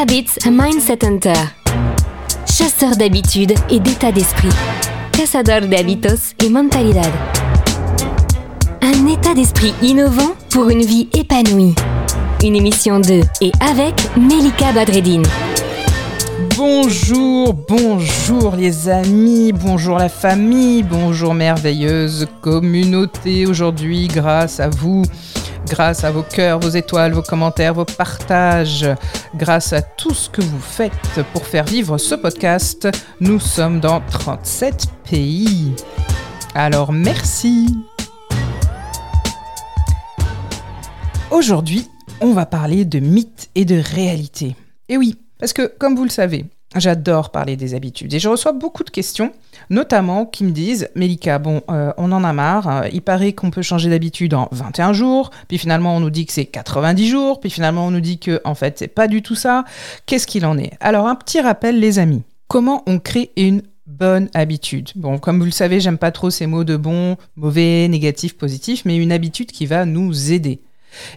Habits Mindset Hunter. Chasseur d'habitudes et d'état d'esprit. Cazador de hábitos et mentalidad. Un état d'esprit innovant pour une vie épanouie. Une émission de et avec Melika Badreddine. Bonjour, bonjour les amis, bonjour la famille, bonjour merveilleuse communauté. Aujourd'hui, grâce à vous, grâce à vos cœurs, vos étoiles, vos commentaires, vos partages, grâce à tout ce que vous faites pour faire vivre ce podcast, nous sommes dans 37 pays. Alors merci. Aujourd'hui, on va parler de mythes et de réalité. Et oui, parce que comme vous le savez, J'adore parler des habitudes et je reçois beaucoup de questions, notamment qui me disent Mélika, bon, euh, on en a marre, euh, il paraît qu'on peut changer d'habitude en 21 jours, puis finalement on nous dit que c'est 90 jours, puis finalement on nous dit que en fait c'est pas du tout ça. Qu'est-ce qu'il en est? Alors un petit rappel, les amis. Comment on crée une bonne habitude? Bon, comme vous le savez, j'aime pas trop ces mots de bon, mauvais, négatif, positif, mais une habitude qui va nous aider.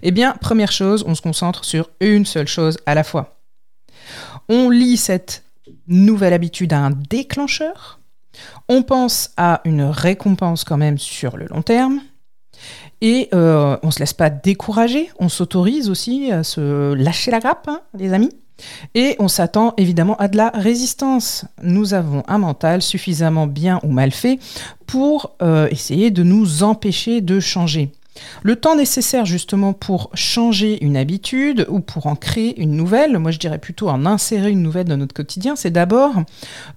Eh bien, première chose, on se concentre sur une seule chose à la fois. On lit cette nouvelle habitude à un déclencheur. On pense à une récompense quand même sur le long terme. Et euh, on ne se laisse pas décourager, on s'autorise aussi à se lâcher la grappe, hein, les amis. Et on s'attend évidemment à de la résistance. Nous avons un mental suffisamment bien ou mal fait pour euh, essayer de nous empêcher de changer. Le temps nécessaire justement pour changer une habitude ou pour en créer une nouvelle, moi je dirais plutôt en insérer une nouvelle dans notre quotidien, c'est d'abord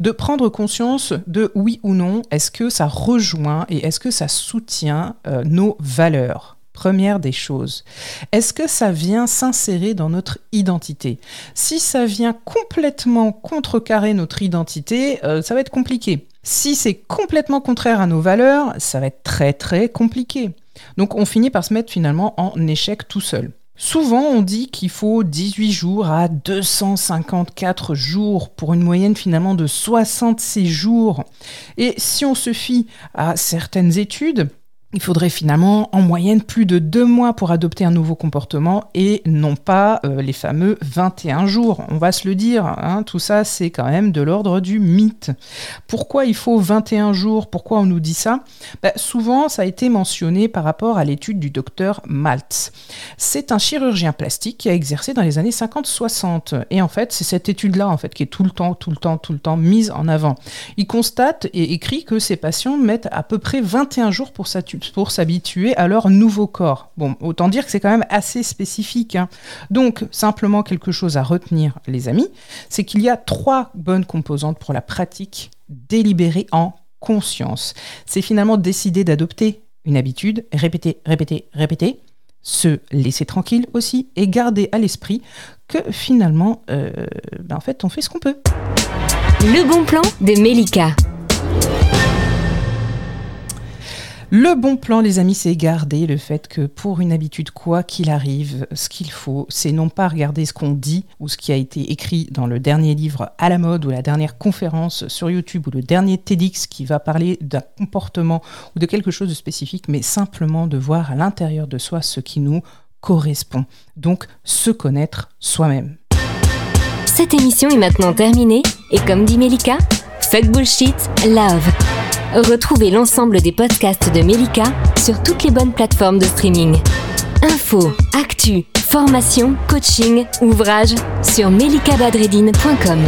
de prendre conscience de oui ou non, est-ce que ça rejoint et est-ce que ça soutient euh, nos valeurs Première des choses. Est-ce que ça vient s'insérer dans notre identité? Si ça vient complètement contrecarrer notre identité, euh, ça va être compliqué. Si c'est complètement contraire à nos valeurs, ça va être très très compliqué. Donc on finit par se mettre finalement en échec tout seul. Souvent, on dit qu'il faut 18 jours à 254 jours pour une moyenne finalement de 66 jours. Et si on se fie à certaines études, il faudrait finalement en moyenne plus de deux mois pour adopter un nouveau comportement et non pas euh, les fameux 21 jours. On va se le dire, hein, tout ça c'est quand même de l'ordre du mythe. Pourquoi il faut 21 jours? Pourquoi on nous dit ça? Bah, Souvent ça a été mentionné par rapport à l'étude du docteur Maltz. C'est un chirurgien plastique qui a exercé dans les années 50-60 et en fait c'est cette étude-là en fait qui est tout le temps, tout le temps, tout le temps mise en avant. Il constate et écrit que ces patients mettent à peu près 21 jours pour s'attuer pour s'habituer à leur nouveau corps. Bon, autant dire que c'est quand même assez spécifique. Hein. Donc, simplement quelque chose à retenir, les amis, c'est qu'il y a trois bonnes composantes pour la pratique délibérée en conscience. C'est finalement décider d'adopter une habitude, répéter, répéter, répéter, se laisser tranquille aussi et garder à l'esprit que finalement, euh, ben en fait, on fait ce qu'on peut. Le bon plan de Melika. Le bon plan, les amis, c'est garder le fait que pour une habitude, quoi qu'il arrive, ce qu'il faut, c'est non pas regarder ce qu'on dit ou ce qui a été écrit dans le dernier livre à la mode ou la dernière conférence sur YouTube ou le dernier TEDx qui va parler d'un comportement ou de quelque chose de spécifique, mais simplement de voir à l'intérieur de soi ce qui nous correspond. Donc, se connaître soi-même. Cette émission est maintenant terminée et comme dit Melika, fuck bullshit, love. Retrouvez l'ensemble des podcasts de Melika sur toutes les bonnes plateformes de streaming. Info, actu, formation, coaching, ouvrages sur melikabadredine.com.